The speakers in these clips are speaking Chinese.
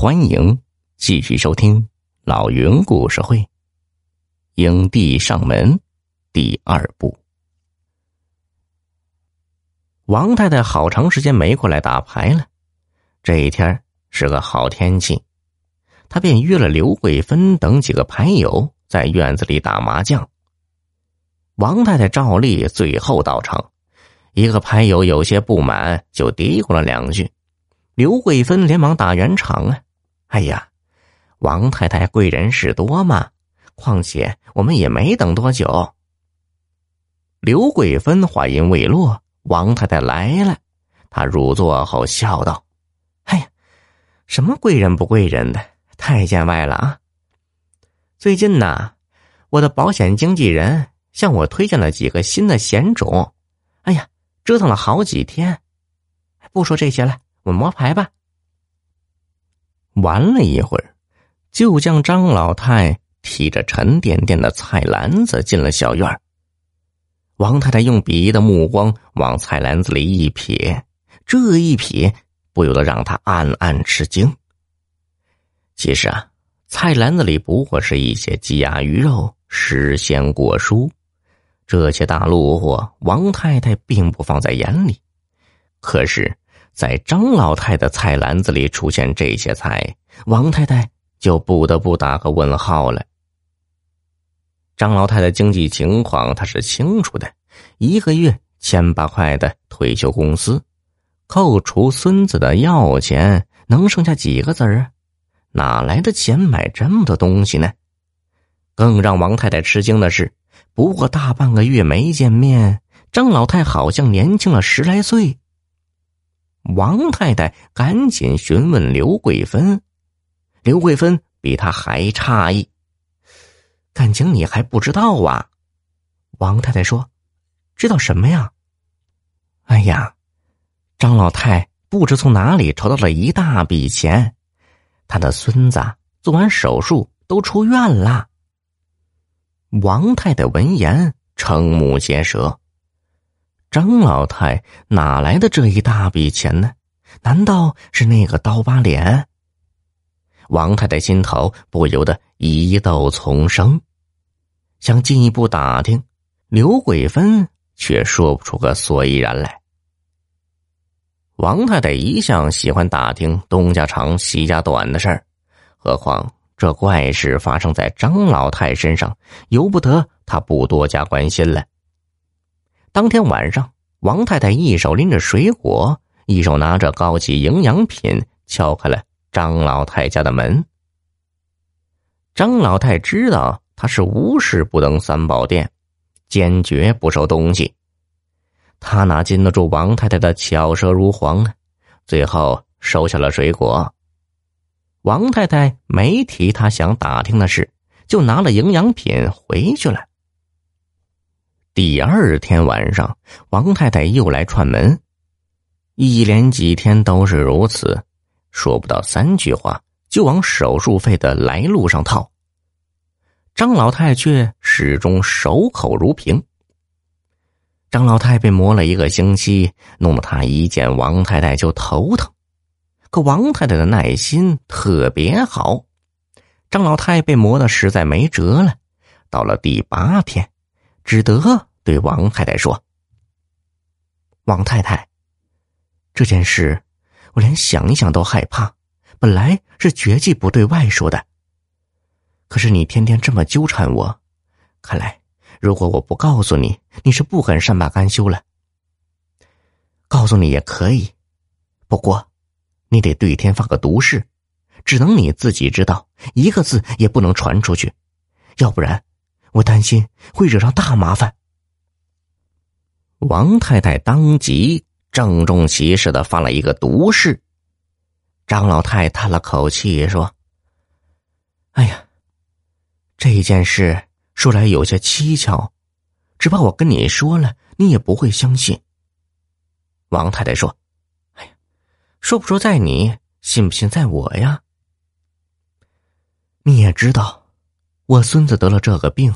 欢迎继续收听老云故事会。影帝上门第二部。王太太好长时间没过来打牌了，这一天是个好天气，她便约了刘桂芬等几个牌友在院子里打麻将。王太太照例最后到场，一个牌友有些不满，就嘀咕了两句。刘桂芬连忙打圆场啊！哎呀，王太太贵人事多嘛，况且我们也没等多久。刘桂芬话音未落，王太太来了。她入座后笑道：“哎呀，什么贵人不贵人的，太见外了啊！最近呢，我的保险经纪人向我推荐了几个新的险种。哎呀，折腾了好几天。不说这些了。”我摸牌吧。玩了一会儿，就将张老太提着沉甸甸的菜篮子进了小院王太太用鄙夷的目光往菜篮子里一瞥，这一瞥不由得让她暗暗吃惊。其实啊，菜篮子里不过是一些鸡鸭鱼肉、时鲜果蔬，这些大路货，王太太并不放在眼里。可是。在张老太的菜篮子里出现这些菜，王太太就不得不打个问号了。张老太的经济情况她是清楚的，一个月千八块的退休工资，扣除孙子的药钱，能剩下几个子儿啊？哪来的钱买这么多东西呢？更让王太太吃惊的是，不过大半个月没见面，张老太好像年轻了十来岁。王太太赶紧询问刘桂芬，刘桂芬比她还诧异：“感情你还不知道啊？”王太太说：“知道什么呀？”哎呀，张老太不知从哪里筹到了一大笔钱，他的孙子做完手术都出院了。王太太闻言瞠目结舌。张老太哪来的这一大笔钱呢？难道是那个刀疤脸？王太太心头不由得疑窦丛生，想进一步打听，刘桂芬却说不出个所以然来。王太太一向喜欢打听东家长西家短的事儿，何况这怪事发生在张老太身上，由不得她不多加关心了。当天晚上，王太太一手拎着水果，一手拿着高级营养品，敲开了张老太家的门。张老太知道他是无事不登三宝殿，坚决不收东西。他哪经得住王太太的巧舌如簧啊？最后收下了水果。王太太没提他想打听的事，就拿了营养品回去了。第二天晚上，王太太又来串门，一连几天都是如此，说不到三句话就往手术费的来路上套。张老太却始终守口如瓶。张老太被磨了一个星期，弄得他一见王太太就头疼。可王太太的耐心特别好，张老太被磨的实在没辙了。到了第八天，只得。对王太太说：“王太太，这件事我连想一想都害怕。本来是绝技不对外说的，可是你天天这么纠缠我，看来如果我不告诉你，你是不肯善罢甘休了。告诉你也可以，不过你得对天发个毒誓，只能你自己知道，一个字也不能传出去，要不然我担心会惹上大麻烦。”王太太当即郑重其事的发了一个毒誓。张老太叹了口气说：“哎呀，这件事说来有些蹊跷，只怕我跟你说了，你也不会相信。”王太太说：“哎呀，说不说在你，信不信在我呀？你也知道，我孙子得了这个病，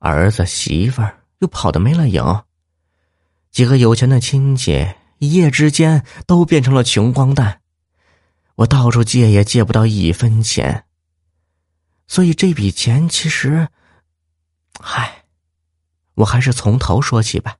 儿子媳妇儿又跑得没了影。”几个有钱的亲戚一夜之间都变成了穷光蛋，我到处借也借不到一分钱，所以这笔钱其实，嗨，我还是从头说起吧。